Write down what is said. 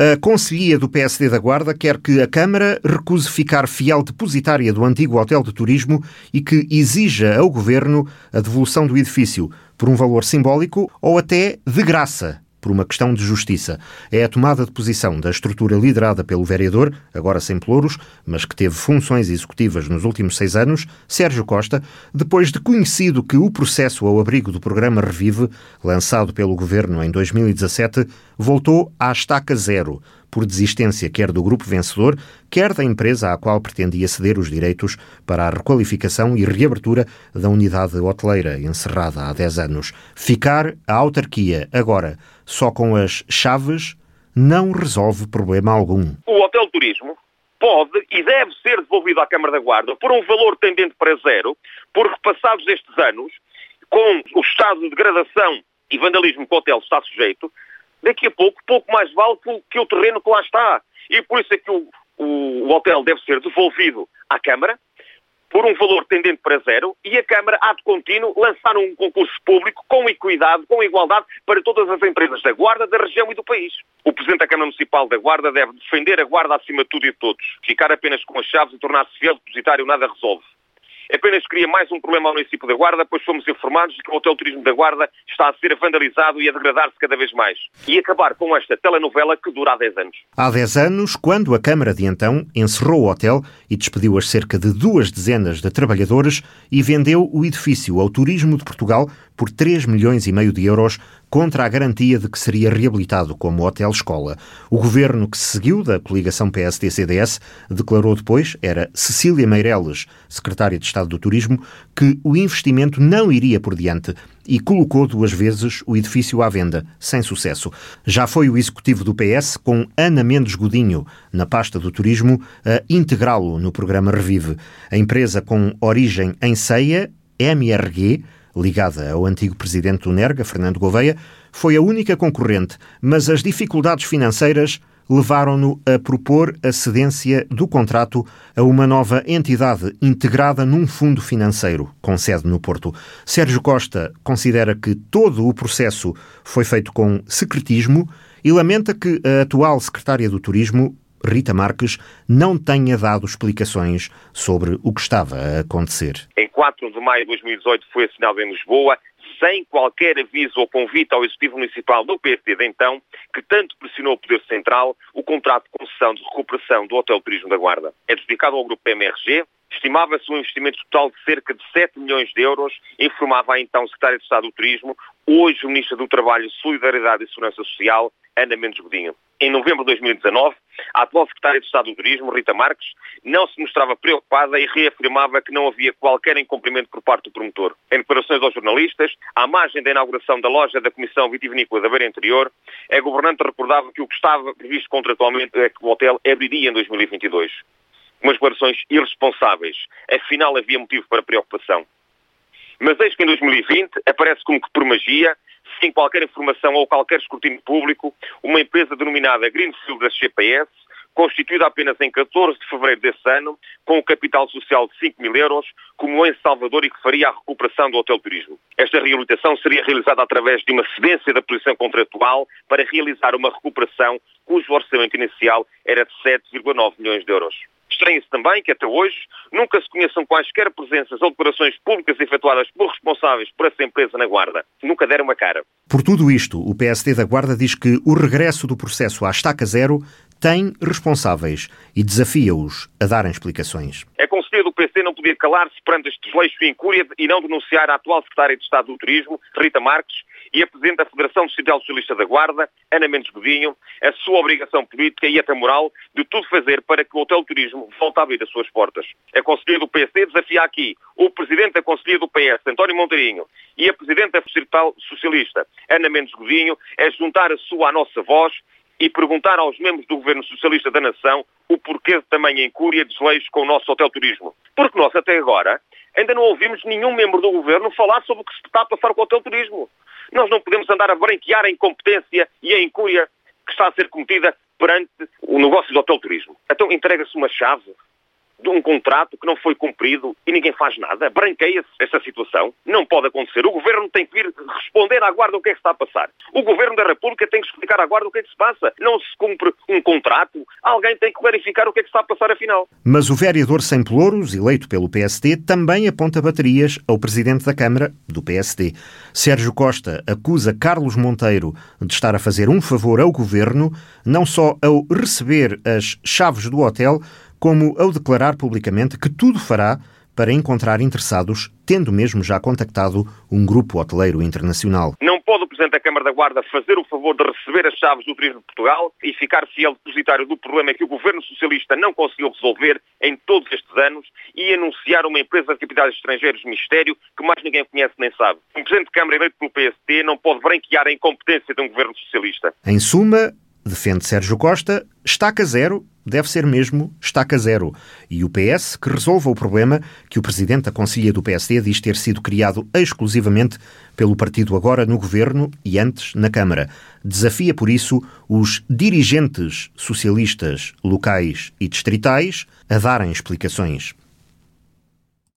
A Conselhia do PSD da Guarda quer que a Câmara recuse ficar fiel depositária do antigo hotel de turismo e que exija ao Governo a devolução do edifício por um valor simbólico ou até de graça por uma questão de justiça. É a tomada de posição da estrutura liderada pelo vereador, agora sem pelouros, mas que teve funções executivas nos últimos seis anos, Sérgio Costa, depois de conhecido que o processo ao abrigo do programa Revive, lançado pelo governo em 2017, voltou à estaca zero, por desistência quer do grupo vencedor, quer da empresa à qual pretendia ceder os direitos para a requalificação e reabertura da unidade hoteleira encerrada há 10 anos. Ficar a autarquia agora só com as chaves não resolve problema algum. O hotel turismo pode e deve ser devolvido à Câmara da Guarda por um valor tendente para zero, porque passados estes anos, com o estado de degradação e vandalismo que o hotel está sujeito, daqui a pouco, pouco mais vale que o terreno que lá está. E por isso é que o, o, o hotel deve ser devolvido à Câmara, por um valor tendente para zero e a Câmara há de contínuo lançar um concurso público com equidade, com igualdade para todas as empresas da Guarda, da região e do país. O Presidente da Câmara Municipal da Guarda deve defender a Guarda acima de tudo e de todos. Ficar apenas com as chaves e tornar-se fiel depositário nada resolve apenas cria mais um problema ao município da Guarda, pois fomos informados de que o Hotel Turismo da Guarda está a ser vandalizado e a degradar-se cada vez mais. E acabar com esta telenovela que dura há 10 anos. Há 10 anos, quando a Câmara de então encerrou o hotel e despediu as cerca de duas dezenas de trabalhadores e vendeu o edifício ao Turismo de Portugal por 3 milhões e meio de euros contra a garantia de que seria reabilitado como hotel-escola. O governo que se seguiu da coligação PSD-CDS declarou depois, era Cecília Meireles, secretária de Estado do Turismo, que o investimento não iria por diante e colocou duas vezes o edifício à venda, sem sucesso. Já foi o executivo do PS, com Ana Mendes Godinho, na pasta do turismo, a integrá-lo no programa Revive. A empresa com origem em Ceia, MRG, ligada ao antigo presidente do NERGA, Fernando Gouveia, foi a única concorrente, mas as dificuldades financeiras levaram-no a propor a cedência do contrato a uma nova entidade integrada num fundo financeiro, com sede no Porto. Sérgio Costa considera que todo o processo foi feito com secretismo e lamenta que a atual secretária do Turismo Rita Marques não tenha dado explicações sobre o que estava a acontecer. Em 4 de maio de 2018 foi assinado em Lisboa, sem qualquer aviso ou convite ao Executivo Municipal do PSD de então, que tanto pressionou o Poder Central, o contrato de concessão de recuperação do Hotel Turismo da Guarda. É dedicado ao Grupo MRG, Estimava-se um investimento total de cerca de 7 milhões de euros, informava a então Secretária de Estado do Turismo, hoje o Ministro do Trabalho, Solidariedade e Segurança Social, Ana Mendes Godinho. Em novembro de 2019, a atual Secretária de Estado do Turismo, Rita Marques, não se mostrava preocupada e reafirmava que não havia qualquer incumprimento por parte do promotor. Em declarações aos jornalistas, à margem da inauguração da loja da Comissão Vitivinícola da Beira Interior, a governante recordava que o que estava previsto contratualmente é que o hotel abriria em 2022 umas declarações irresponsáveis. Afinal, havia motivo para preocupação. Mas eis que em 2020 aparece como que por magia, sem qualquer informação ou qualquer escrutínio público, uma empresa denominada Greenfield da GPS, constituída apenas em 14 de fevereiro desse ano, com um capital social de 5 mil euros, como em Salvador e que faria a recuperação do hotel turismo. Esta reabilitação seria realizada através de uma cedência da posição contratual para realizar uma recuperação cujo orçamento inicial era de 7,9 milhões de euros. Estranha-se também que até hoje nunca se conheçam quaisquer presenças ou declarações públicas efetuadas por responsáveis por essa empresa na Guarda. Nunca deram uma cara. Por tudo isto, o PSD da Guarda diz que o regresso do processo à estaca zero tem responsáveis e desafia-os a darem explicações. É conselheiro do PC não podia calar-se perante este desleixo e incúria e não denunciar a atual secretária de Estado do Turismo, Rita Marques, e a Presidente da Federação Distrital Socialista da Guarda, Ana Mendes Godinho, a sua obrigação política e até moral de tudo fazer para que o Hotel Turismo volte a abrir as suas portas. A Conselheira do PC desafia aqui o Presidente da Conselhia do PS, António Monteirinho, e a Presidente da Distrital Socialista, Ana Mendes Godinho, a juntar a sua à nossa voz e perguntar aos membros do Governo Socialista da Nação o porquê de tamanha incúria de desleixo com o nosso hotel turismo. Porque nós, até agora, ainda não ouvimos nenhum membro do Governo falar sobre o que se está a passar com o hotel turismo. Nós não podemos andar a branquear a incompetência e a incúria que está a ser cometida perante o negócio do hotel turismo. Então entrega-se uma chave de um contrato que não foi cumprido e ninguém faz nada? Branqueia-se esta situação? Não pode acontecer. O Governo tem que vir responder à Guarda o que é que está a passar. O Governo da República tem que explicar à Guarda o que é que se passa. Não se cumpre um contrato. Alguém tem que clarificar o que é que está a passar afinal. Mas o vereador Sem Pelouros, eleito pelo PSD, também aponta baterias ao Presidente da Câmara, do PSD. Sérgio Costa acusa Carlos Monteiro de estar a fazer um favor ao Governo, não só ao receber as chaves do hotel, como ao declarar publicamente que tudo fará para encontrar interessados, tendo mesmo já contactado um grupo hoteleiro internacional. Não pode o Presidente da Câmara da Guarda fazer o favor de receber as chaves do Turismo de Portugal e ficar fiel depositário do problema que o Governo Socialista não conseguiu resolver em todos estes anos e anunciar uma empresa de capitais estrangeiros mistério que mais ninguém conhece nem sabe. Um Presidente de Câmara eleito pelo PSD não pode branquear a incompetência de um Governo Socialista. Em suma, defende Sérgio Costa, estaca zero deve ser mesmo estaca zero. E o PS que resolva o problema que o presidente da Conselhia do PSD diz ter sido criado exclusivamente pelo partido agora no governo e antes na Câmara. Desafia, por isso, os dirigentes socialistas locais e distritais a darem explicações.